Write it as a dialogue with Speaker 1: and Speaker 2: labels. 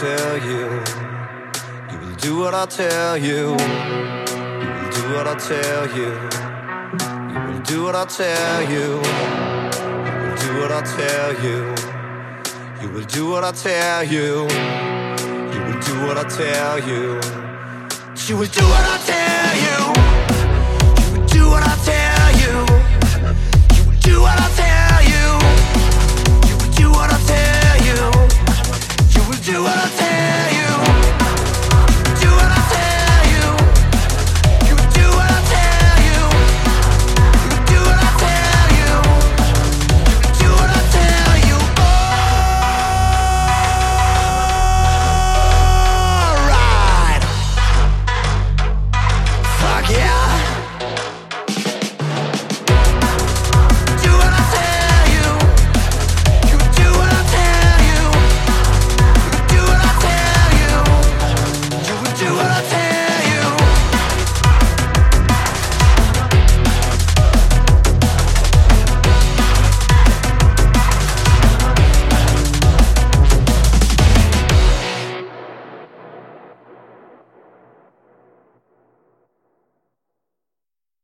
Speaker 1: tell you. You will do what I tell you. You will do what I tell you. You will do what I tell you. You will do what I tell you. You will do what I tell you. You will do what I tell you. You will do what I tell you.